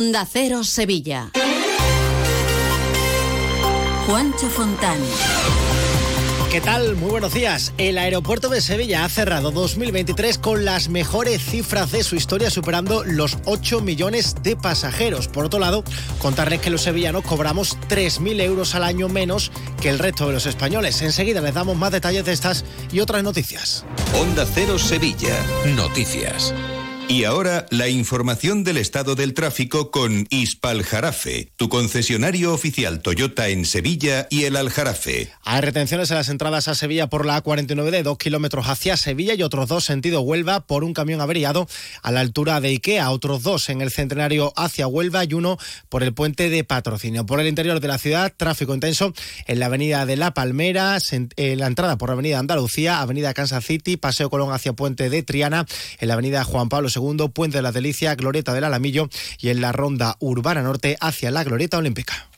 Da Cero Sevilla. Juancho Fontán. ¿Qué tal? Muy buenos días. El aeropuerto de Sevilla ha cerrado 2023 con las mejores cifras de su historia, superando los 8 millones de pasajeros. Por otro lado, contarles que los sevillanos cobramos 3.000 euros al año menos que el resto de los españoles. Enseguida les damos más detalles de estas y otras noticias. Onda Cero Sevilla. Noticias. Y ahora la información del estado del tráfico con Ispaljarafe, tu concesionario oficial Toyota en Sevilla y el Aljarafe. Hay retenciones en las entradas a Sevilla por la A49 de 2 kilómetros hacia Sevilla y otros dos sentido Huelva por un camión averiado a la altura de Ikea, otros dos en el centenario hacia Huelva y uno por el puente de patrocinio. Por el interior de la ciudad, tráfico intenso en la avenida de La Palmera, en la entrada por la avenida Andalucía, avenida Kansas City, Paseo Colón hacia Puente de Triana, en la avenida Juan Pablo segundo, Puente de la Delicia, Glorieta del Alamillo y en la ronda urbana norte hacia la Glorieta Olímpica.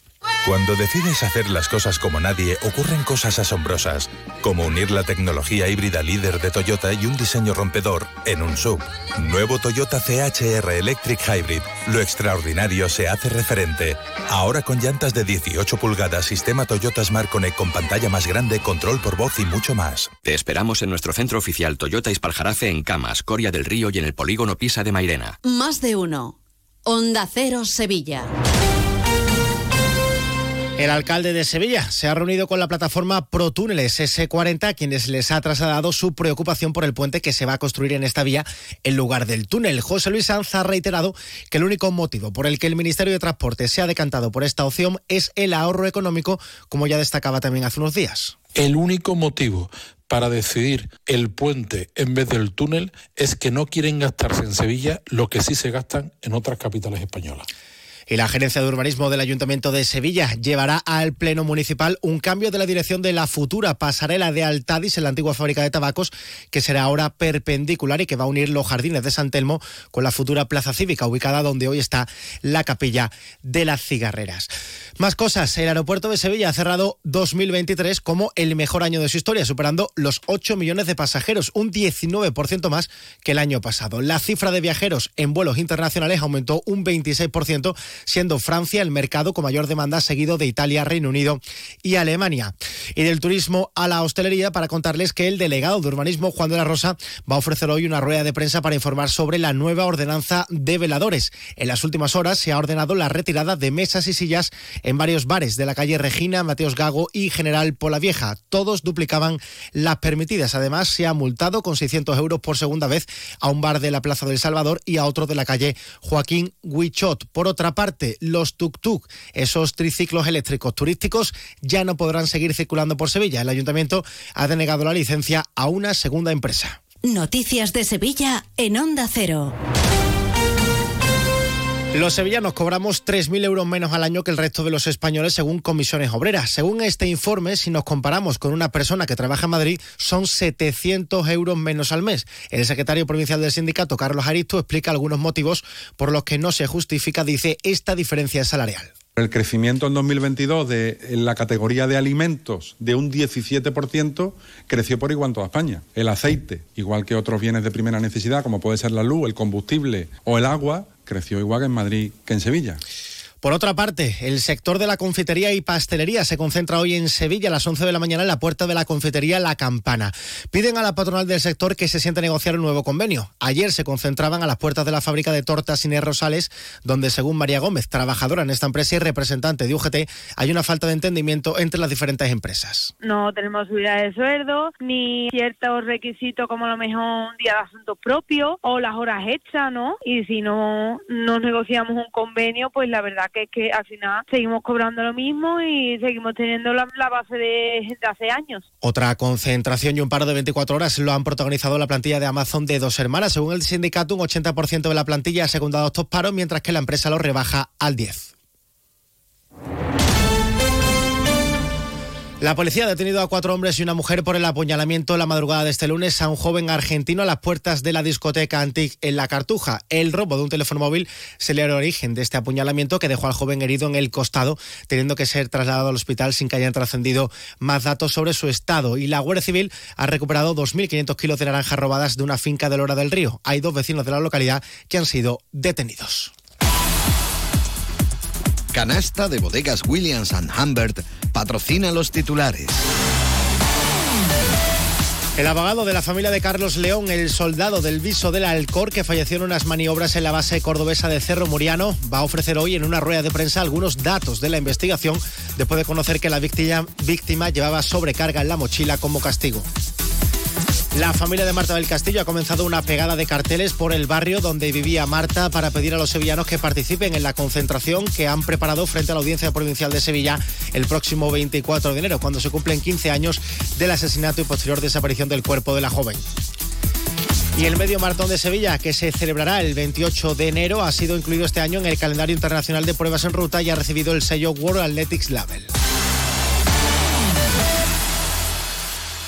Cuando decides hacer las cosas como nadie, ocurren cosas asombrosas, como unir la tecnología híbrida líder de Toyota y un diseño rompedor en un sub. Nuevo Toyota CHR Electric Hybrid. Lo extraordinario se hace referente. Ahora con llantas de 18 pulgadas, sistema Toyota Smart Connect con pantalla más grande, control por voz y mucho más. Te esperamos en nuestro centro oficial Toyota Ispaljarafe en Camas, Coria del Río y en el polígono Pisa de Mairena. Más de uno. Onda Cero Sevilla. El alcalde de Sevilla se ha reunido con la plataforma ProTúneles S40, a quienes les ha trasladado su preocupación por el puente que se va a construir en esta vía en lugar del túnel. José Luis Sanz ha reiterado que el único motivo por el que el Ministerio de Transporte se ha decantado por esta opción es el ahorro económico, como ya destacaba también hace unos días. El único motivo para decidir el puente en vez del túnel es que no quieren gastarse en Sevilla lo que sí se gastan en otras capitales españolas. Y la Gerencia de Urbanismo del Ayuntamiento de Sevilla llevará al Pleno Municipal un cambio de la dirección de la futura pasarela de Altadis en la antigua fábrica de tabacos, que será ahora perpendicular y que va a unir los jardines de San Telmo con la futura plaza cívica, ubicada donde hoy está la capilla de las cigarreras. Más cosas, el aeropuerto de Sevilla ha cerrado 2023 como el mejor año de su historia, superando los 8 millones de pasajeros, un 19% más que el año pasado. La cifra de viajeros en vuelos internacionales aumentó un 26% siendo Francia el mercado con mayor demanda, seguido de Italia, Reino Unido y Alemania. Y del turismo a la hostelería, para contarles que el delegado de urbanismo, Juan de la Rosa, va a ofrecer hoy una rueda de prensa para informar sobre la nueva ordenanza de veladores. En las últimas horas se ha ordenado la retirada de mesas y sillas en varios bares de la calle Regina, Mateos Gago y General Polavieja. Todos duplicaban las permitidas. Además, se ha multado con 600 euros por segunda vez a un bar de la Plaza del Salvador y a otro de la calle Joaquín Huichot. Por otra parte, los tuk-tuk, esos triciclos eléctricos turísticos, ya no podrán seguir circulando por Sevilla. El ayuntamiento ha denegado la licencia a una segunda empresa. Noticias de Sevilla en Onda Cero. Los sevillanos cobramos 3.000 euros menos al año que el resto de los españoles según comisiones obreras. Según este informe, si nos comparamos con una persona que trabaja en Madrid, son 700 euros menos al mes. El secretario provincial del sindicato, Carlos Aristo, explica algunos motivos por los que no se justifica, dice, esta diferencia salarial. El crecimiento en 2022 de en la categoría de alimentos de un 17% creció por igual en toda España. El aceite, igual que otros bienes de primera necesidad, como puede ser la luz, el combustible o el agua, creció igual en Madrid que en Sevilla. Por otra parte, el sector de la confitería y pastelería se concentra hoy en Sevilla a las 11 de la mañana en la puerta de la confitería La Campana. Piden a la patronal del sector que se siente a negociar un nuevo convenio. Ayer se concentraban a las puertas de la fábrica de tortas Inés Rosales, donde según María Gómez, trabajadora en esta empresa y representante de UGT, hay una falta de entendimiento entre las diferentes empresas. No tenemos subida de sueldo, ni ciertos requisitos como a lo mejor un día de asunto propio o las horas hechas, ¿no? Y si no nos negociamos un convenio, pues la verdad que es que al final seguimos cobrando lo mismo y seguimos teniendo la, base de, de, hace años. Otra concentración y un paro de 24 horas lo han protagonizado la plantilla de Amazon de dos hermanas. Según el sindicato, un 80% de la plantilla ha secundado estos paros, mientras que la empresa los rebaja al 10%. La policía ha detenido a cuatro hombres y una mujer por el apuñalamiento la madrugada de este lunes a un joven argentino a las puertas de la discoteca Antique en La Cartuja. El robo de un teléfono móvil se le dio origen de este apuñalamiento que dejó al joven herido en el costado, teniendo que ser trasladado al hospital sin que hayan trascendido más datos sobre su estado. Y la Guardia Civil ha recuperado 2.500 kilos de naranjas robadas de una finca de Lora del Río. Hay dos vecinos de la localidad que han sido detenidos. Canasta de bodegas Williams ⁇ Humbert patrocina los titulares. El abogado de la familia de Carlos León, el soldado del viso del Alcor, que falleció en unas maniobras en la base cordobesa de Cerro Muriano, va a ofrecer hoy en una rueda de prensa algunos datos de la investigación después de conocer que la víctima, víctima llevaba sobrecarga en la mochila como castigo. La familia de Marta del Castillo ha comenzado una pegada de carteles por el barrio donde vivía Marta para pedir a los sevillanos que participen en la concentración que han preparado frente a la Audiencia Provincial de Sevilla el próximo 24 de enero, cuando se cumplen 15 años del asesinato y posterior desaparición del cuerpo de la joven. Y el medio maratón de Sevilla, que se celebrará el 28 de enero, ha sido incluido este año en el calendario internacional de pruebas en ruta y ha recibido el sello World Athletics Label.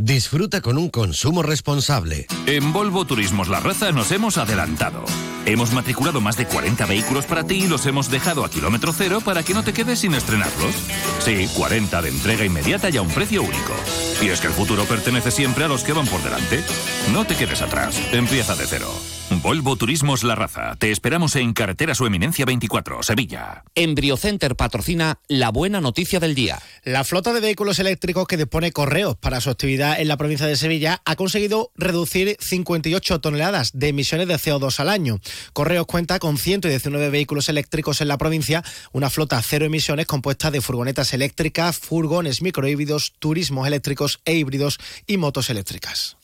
Disfruta con un consumo responsable. En Volvo Turismos La Raza nos hemos adelantado. Hemos matriculado más de 40 vehículos para ti y los hemos dejado a kilómetro cero para que no te quedes sin estrenarlos. Sí, 40 de entrega inmediata y a un precio único. Y es que el futuro pertenece siempre a los que van por delante. No te quedes atrás. Empieza de cero. Volvo Turismos La Raza. Te esperamos en Carretera Su Eminencia 24, Sevilla. Embriocenter patrocina la buena noticia del día. La flota de vehículos eléctricos que dispone Correos para su actividad en la provincia de Sevilla ha conseguido reducir 58 toneladas de emisiones de CO2 al año. Correos cuenta con 119 vehículos eléctricos en la provincia, una flota cero emisiones compuesta de furgonetas eléctricas, furgones microhíbridos, turismos eléctricos e híbridos y motos eléctricas.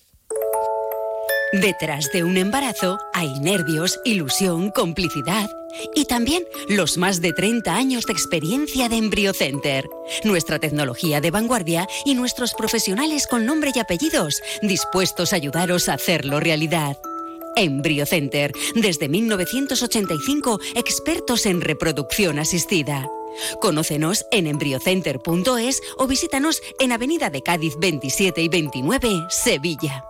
Detrás de un embarazo hay nervios, ilusión, complicidad y también los más de 30 años de experiencia de EmbryoCenter. Nuestra tecnología de vanguardia y nuestros profesionales con nombre y apellidos dispuestos a ayudaros a hacerlo realidad. EmbryoCenter, desde 1985, expertos en reproducción asistida. Conócenos en embryocenter.es o visítanos en Avenida de Cádiz 27 y 29, Sevilla.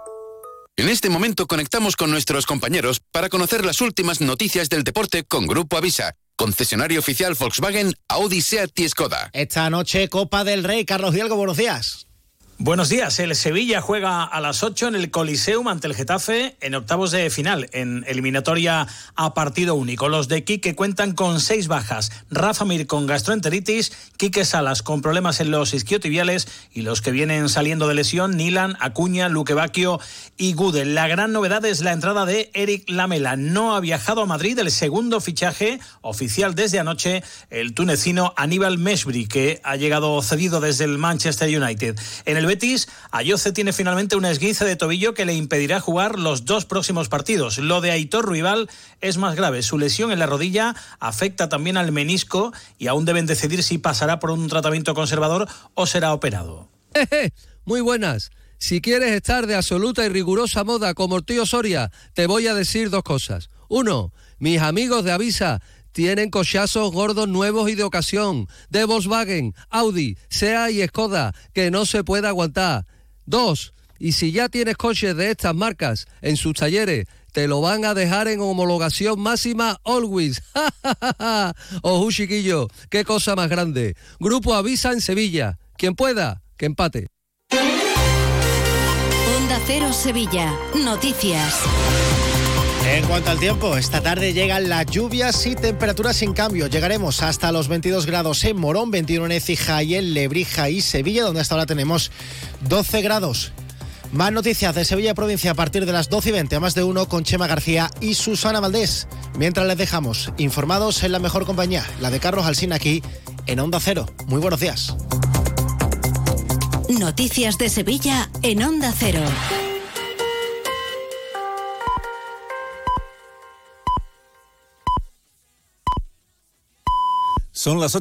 En este momento conectamos con nuestros compañeros para conocer las últimas noticias del deporte con Grupo Avisa, concesionario oficial Volkswagen, Audi, Seat Skoda. Esta noche Copa del Rey, Carlos Dialgo, buenos días. Buenos días. El Sevilla juega a las 8 en el Coliseum ante el Getafe en octavos de final, en eliminatoria a partido único. Los de Quique cuentan con seis bajas. Rafa Mir con gastroenteritis, Quique Salas con problemas en los isquiotibiales y los que vienen saliendo de lesión, Nilan, Acuña, Luque Bacchio y Gudel. La gran novedad es la entrada de Eric Lamela. No ha viajado a Madrid el segundo fichaje oficial desde anoche, el tunecino Aníbal Meshbri, que ha llegado cedido desde el Manchester United. Betis, Ayoce tiene finalmente una esguince de tobillo que le impedirá jugar los dos próximos partidos. Lo de Aitor Ruibal es más grave. Su lesión en la rodilla afecta también al menisco y aún deben decidir si pasará por un tratamiento conservador o será operado. Muy buenas. Si quieres estar de absoluta y rigurosa moda como el tío Soria, te voy a decir dos cosas. Uno, mis amigos de Avisa tienen cochazos gordos nuevos y de ocasión, de Volkswagen, Audi, SEA y Skoda, que no se puede aguantar. Dos, y si ya tienes coches de estas marcas en sus talleres, te lo van a dejar en homologación máxima always. Ojo, chiquillo, qué cosa más grande. Grupo Avisa en Sevilla. Quien pueda, que empate. Onda Cero Sevilla. Noticias. En cuanto al tiempo, esta tarde llegan las lluvias y temperaturas sin cambio. Llegaremos hasta los 22 grados en Morón, 21 en Écija y en Lebrija y Sevilla, donde hasta ahora tenemos 12 grados. Más noticias de Sevilla Provincia a partir de las 12 y 20 a más de uno con Chema García y Susana Valdés. Mientras les dejamos informados en la mejor compañía, la de Carlos Alsina aquí en Onda Cero. Muy buenos días. Noticias de Sevilla en Onda Cero. Son las 8.